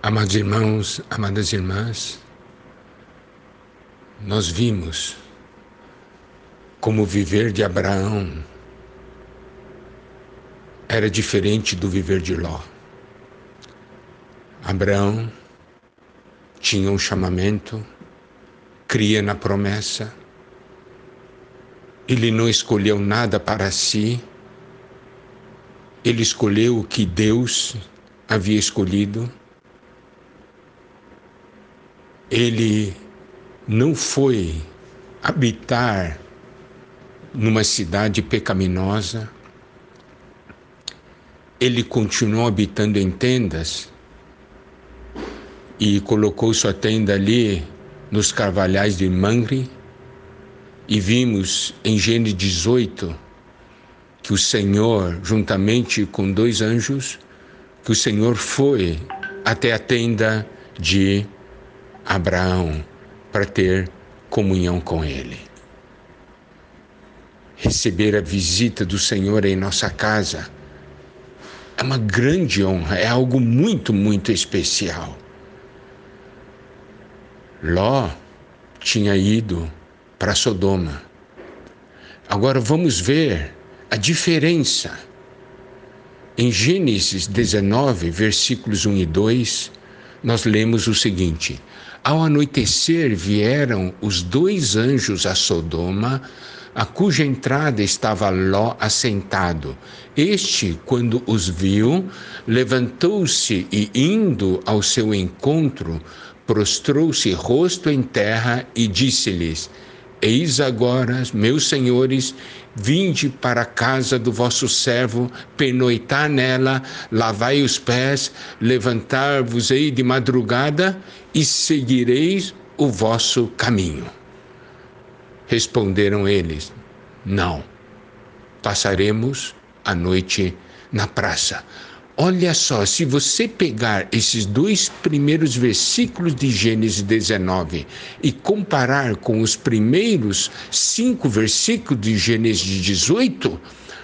Amados irmãos, amadas irmãs, nós vimos como o viver de Abraão era diferente do viver de Ló. Abraão tinha um chamamento, cria na promessa, ele não escolheu nada para si, ele escolheu o que Deus havia escolhido. Ele não foi habitar numa cidade pecaminosa, ele continuou habitando em tendas e colocou sua tenda ali nos carvalhais de Mangre e vimos em Gênesis 18 que o Senhor, juntamente com dois anjos, que o Senhor foi até a tenda de Abraão para ter comunhão com ele. Receber a visita do Senhor em nossa casa é uma grande honra, é algo muito, muito especial. Ló tinha ido para Sodoma. Agora vamos ver a diferença. Em Gênesis 19, versículos 1 e 2, nós lemos o seguinte: Ao anoitecer vieram os dois anjos a Sodoma, a cuja entrada estava Ló assentado. Este, quando os viu, levantou-se e, indo ao seu encontro, prostrou-se rosto em terra e disse-lhes: Eis agora, meus senhores, vinde para a casa do vosso servo, pernoitar nela, lavai os pés, levantar-vos-ei de madrugada e seguireis o vosso caminho. Responderam eles: Não, passaremos a noite na praça. Olha só, se você pegar esses dois primeiros versículos de Gênesis 19 e comparar com os primeiros cinco versículos de Gênesis 18,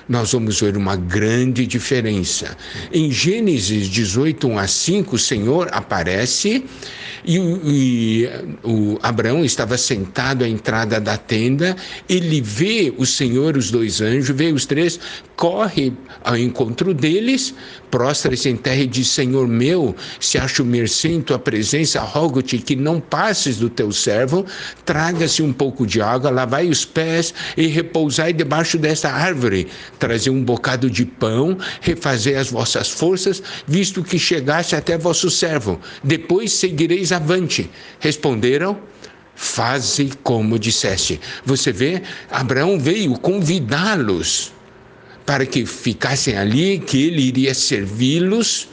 nós vamos ver uma grande diferença. Em Gênesis 18, 1 a 5, o Senhor aparece e, e o Abraão estava sentado à entrada da tenda, ele vê o Senhor, os dois anjos, vê os três, corre ao encontro deles, prostra-se em terra e diz: Senhor meu, se acho mercê em tua presença, rogo-te que não passes do teu servo, traga-se um pouco de água, lavai os pés e repousai debaixo desta árvore, trazei um bocado de pão, refazei as vossas forças, visto que chegaste até vosso servo. Depois seguireis avante. Responderam: Faze como disseste. Você vê, Abraão veio convidá-los para que ficassem ali, que ele iria servi-los.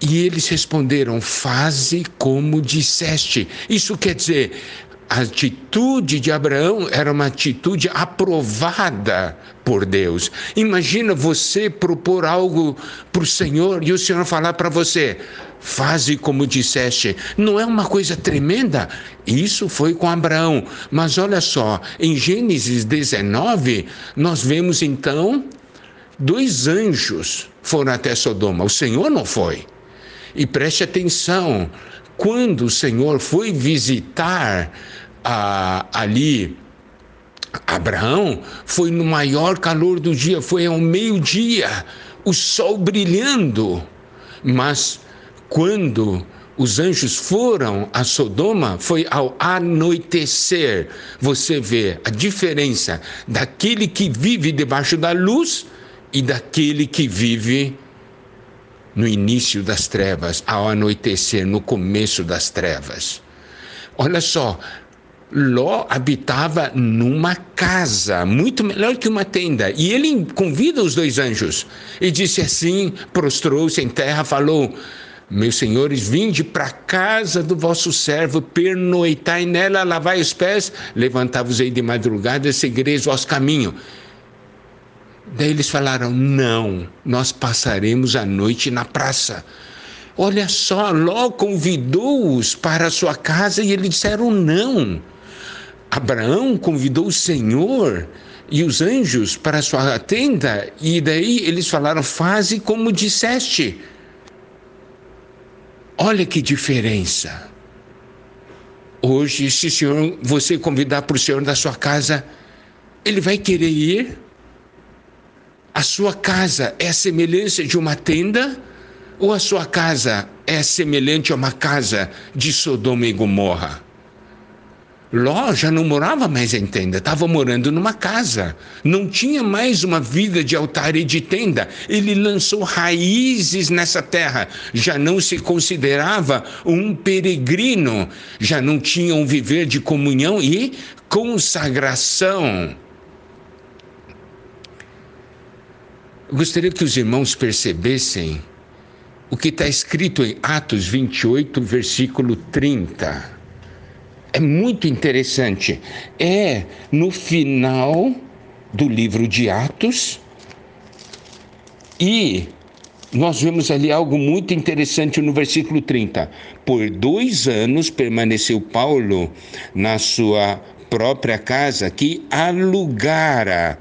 E eles responderam: Faze como disseste. Isso quer dizer, a atitude de Abraão era uma atitude aprovada por Deus. Imagina você propor algo para o Senhor e o Senhor falar para você: faze como disseste. Não é uma coisa tremenda? Isso foi com Abraão. Mas olha só, em Gênesis 19, nós vemos então dois anjos foram até Sodoma. O Senhor não foi. E preste atenção, quando o Senhor foi visitar a, ali Abraão, foi no maior calor do dia, foi ao meio-dia, o sol brilhando. Mas quando os anjos foram a Sodoma, foi ao anoitecer. Você vê a diferença daquele que vive debaixo da luz e daquele que vive no início das trevas, ao anoitecer, no começo das trevas. Olha só, Ló habitava numa casa, muito melhor que uma tenda. E ele convida os dois anjos. E disse assim: prostrou-se em terra, falou: Meus senhores, vinde para a casa do vosso servo, pernoitai nela, lavai os pés, levantai-vos aí de madrugada seguireis vosso caminho. Daí eles falaram: Não, nós passaremos a noite na praça. Olha só, Ló convidou-os para a sua casa e eles disseram não. Abraão convidou o Senhor e os anjos para a sua tenda, e daí eles falaram: Faze como disseste. Olha que diferença. Hoje, se o senhor, você convidar para o senhor da sua casa, ele vai querer ir? A sua casa é a semelhança de uma tenda? Ou a sua casa é semelhante a uma casa de Sodoma e Gomorra? Ló já não morava mais em tenda, estava morando numa casa. Não tinha mais uma vida de altar e de tenda. Ele lançou raízes nessa terra. Já não se considerava um peregrino. Já não tinha um viver de comunhão e consagração. Eu gostaria que os irmãos percebessem o que está escrito em Atos 28, versículo 30 é muito interessante. É no final do livro de Atos e nós vemos ali algo muito interessante no versículo 30. Por dois anos permaneceu Paulo na sua própria casa, que alugara,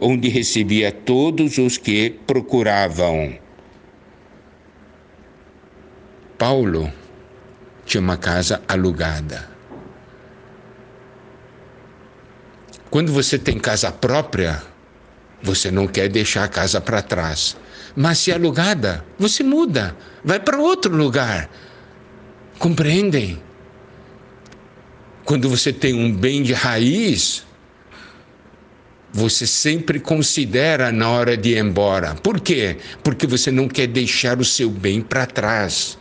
onde recebia todos os que procuravam. Paulo tinha uma casa alugada. Quando você tem casa própria, você não quer deixar a casa para trás. Mas se é alugada, você muda, vai para outro lugar. Compreendem? Quando você tem um bem de raiz, você sempre considera na hora de ir embora. Por quê? Porque você não quer deixar o seu bem para trás.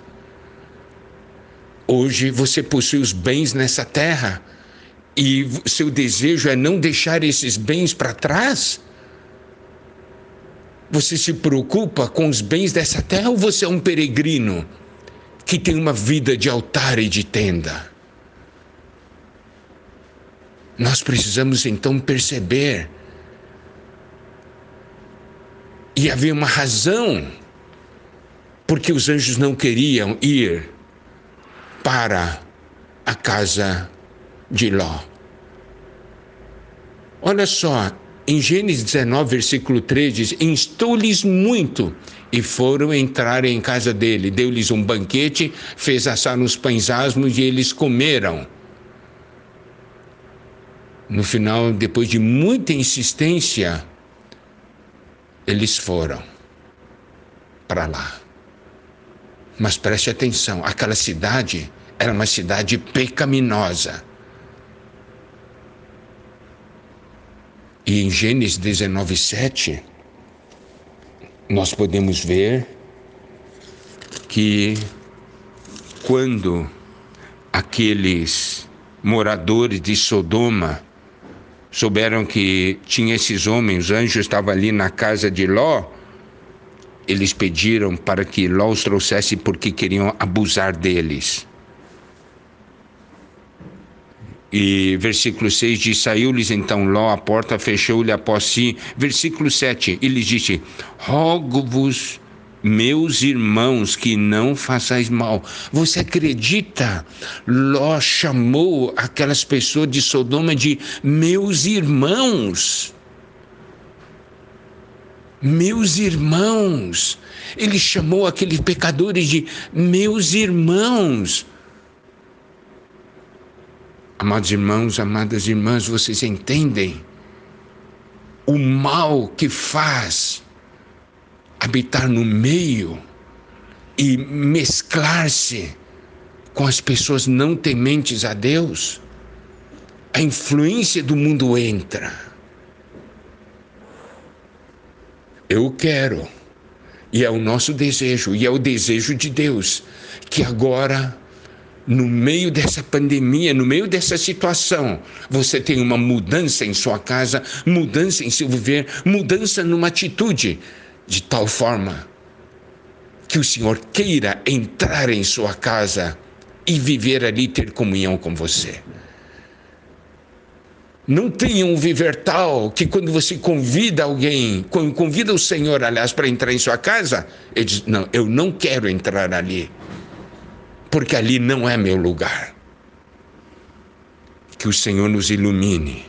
Hoje você possui os bens nessa terra e seu desejo é não deixar esses bens para trás? Você se preocupa com os bens dessa terra ou você é um peregrino que tem uma vida de altar e de tenda? Nós precisamos então perceber. E havia uma razão porque os anjos não queriam ir para a casa de Ló. Olha só, em Gênesis 19, versículo 3 diz: Instou-lhes muito e foram entrar em casa dele. Deu-lhes um banquete, fez assar uns pães asmos e eles comeram. No final, depois de muita insistência, eles foram para lá. Mas preste atenção: aquela cidade era uma cidade pecaminosa E em Gênesis 19, 7, nós podemos ver que quando aqueles moradores de Sodoma souberam que tinha esses homens, os anjos estavam ali na casa de Ló, eles pediram para que Ló os trouxesse porque queriam abusar deles. E versículo 6 diz: Saiu-lhes então Ló a porta, fechou-lhe após si. Versículo 7, ele disse: Rogo-vos, meus irmãos, que não façais mal. Você acredita? Ló chamou aquelas pessoas de Sodoma de meus irmãos. Meus irmãos. Ele chamou aqueles pecadores de meus irmãos. Amados irmãos, amadas irmãs, vocês entendem o mal que faz habitar no meio e mesclar-se com as pessoas não tementes a Deus? A influência do mundo entra. Eu quero, e é o nosso desejo, e é o desejo de Deus, que agora no meio dessa pandemia, no meio dessa situação, você tem uma mudança em sua casa, mudança em seu viver, mudança numa atitude, de tal forma que o Senhor queira entrar em sua casa e viver ali, ter comunhão com você. Não tenha um viver tal que quando você convida alguém, quando convida o Senhor, aliás, para entrar em sua casa, ele diz: Não, eu não quero entrar ali porque ali não é meu lugar. Que o Senhor nos ilumine